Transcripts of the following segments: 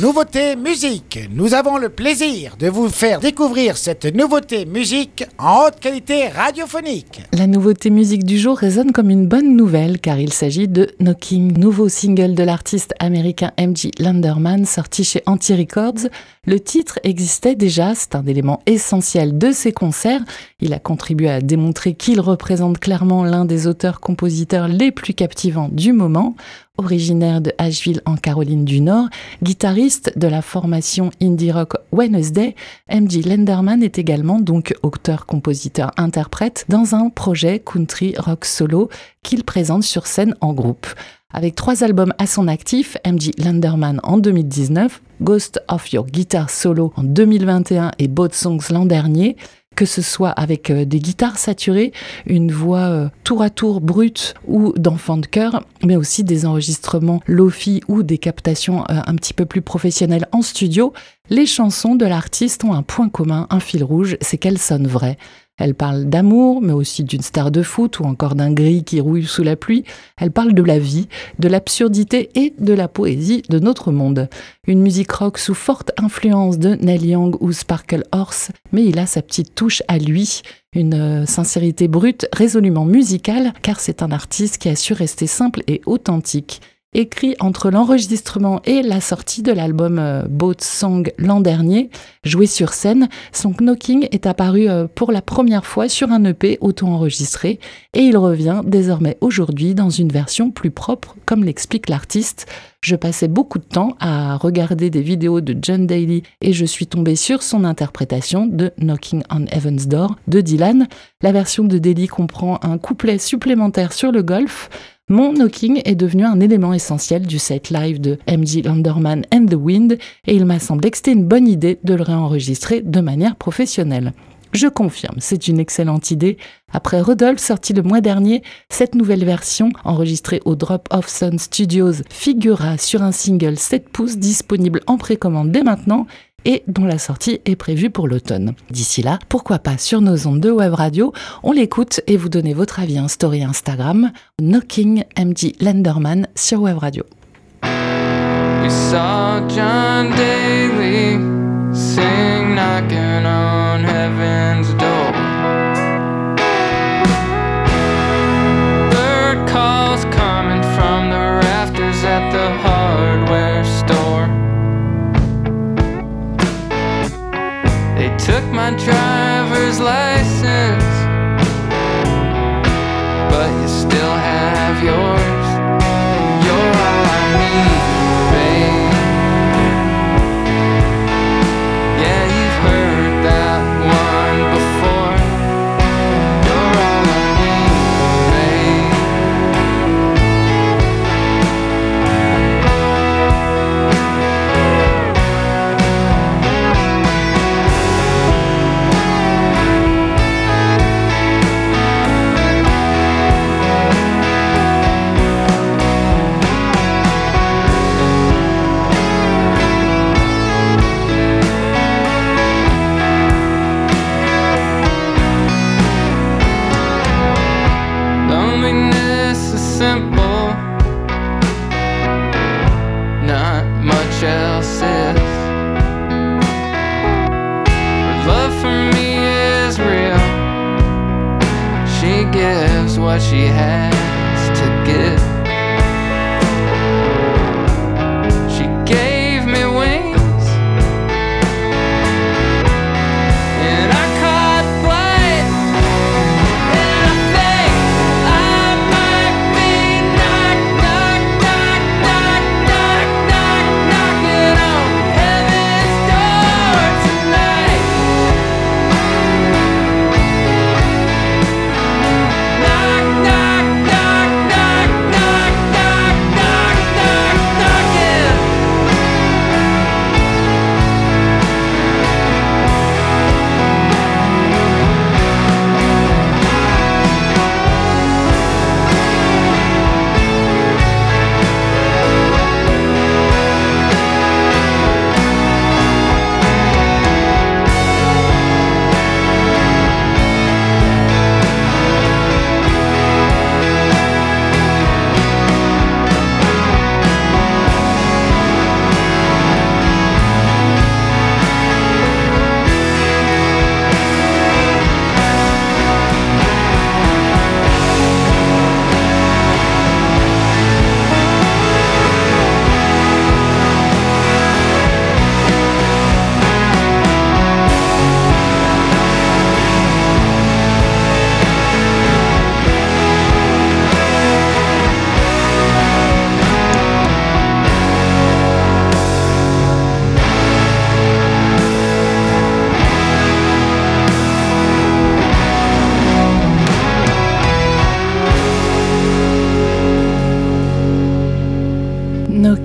Nouveauté musique. Nous avons le plaisir de vous faire découvrir cette nouveauté musique en haute qualité radiophonique. La nouveauté musique du jour résonne comme une bonne nouvelle car il s'agit de Knocking, nouveau single de l'artiste américain MG Landerman sorti chez Anti Records. Le titre existait déjà, c'est un élément essentiel de ses concerts. Il a contribué à démontrer qu'il représente clairement l'un des auteurs-compositeurs les plus captivants du moment originaire de Asheville en Caroline du Nord, guitariste de la formation indie rock Wednesday, MJ Lenderman est également donc auteur, compositeur, interprète dans un projet country rock solo qu'il présente sur scène en groupe. Avec trois albums à son actif, MJ Lenderman en 2019, Ghost of Your Guitar Solo en 2021 et Both Songs l'an dernier, que ce soit avec euh, des guitares saturées, une voix euh, tour à tour brute ou d'enfant de chœur, mais aussi des enregistrements lofi ou des captations euh, un petit peu plus professionnelles en studio, les chansons de l'artiste ont un point commun, un fil rouge, c'est qu'elles sonnent vraies. Elle parle d'amour, mais aussi d'une star de foot ou encore d'un gris qui rouille sous la pluie. Elle parle de la vie, de l'absurdité et de la poésie de notre monde. Une musique rock sous forte influence de Neil Young ou Sparkle Horse, mais il a sa petite touche à lui, une euh, sincérité brute résolument musicale, car c'est un artiste qui a su rester simple et authentique. Écrit entre l'enregistrement et la sortie de l'album euh, Boat Song l'an dernier, joué sur scène, son knocking est apparu euh, pour la première fois sur un EP auto-enregistré et il revient désormais aujourd'hui dans une version plus propre, comme l'explique l'artiste. Je passais beaucoup de temps à regarder des vidéos de John Daly et je suis tombée sur son interprétation de Knocking on Heaven's Door de Dylan. La version de Daly comprend un couplet supplémentaire sur le golf, mon knocking est devenu un élément essentiel du set live de MG Landerman and the Wind et il m'a semblé que c'était une bonne idée de le réenregistrer de manière professionnelle. Je confirme, c'est une excellente idée. Après Rodolphe, sorti le mois dernier, cette nouvelle version, enregistrée au Drop of Sun Studios, figurera sur un single 7 pouces disponible en précommande dès maintenant et dont la sortie est prévue pour l'automne. D'ici là, pourquoi pas sur nos ondes de web radio, on l'écoute et vous donnez votre avis en story Instagram, Knocking MG Lenderman sur web radio. still have yours. You're all I need. promises. Her love for me is real. She gives what she has to give.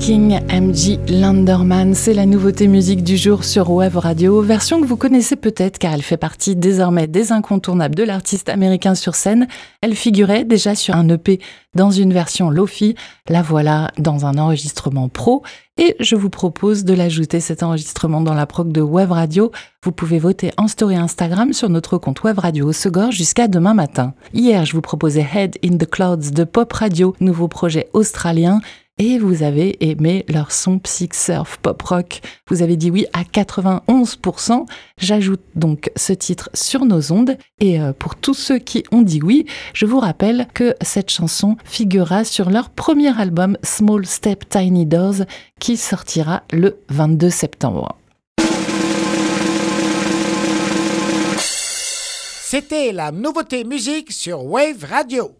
Knocking MG Landerman, c'est la nouveauté musique du jour sur Web Radio, version que vous connaissez peut-être car elle fait partie désormais des incontournables de l'artiste américain sur scène. Elle figurait déjà sur un EP dans une version Lofi, la voilà dans un enregistrement pro et je vous propose de l'ajouter cet enregistrement dans la prog de Web Radio. Vous pouvez voter en story Instagram sur notre compte Web Radio Segor jusqu'à demain matin. Hier, je vous proposais Head in the Clouds de Pop Radio, nouveau projet australien et vous avez aimé leur son psych surf pop rock. Vous avez dit oui à 91%. J'ajoute donc ce titre sur nos ondes et euh, pour tous ceux qui ont dit oui, je vous rappelle que cette chanson figurera sur leur premier album Small Step Tiny Doors qui sortira le 22 septembre. C'était la nouveauté musique sur Wave Radio.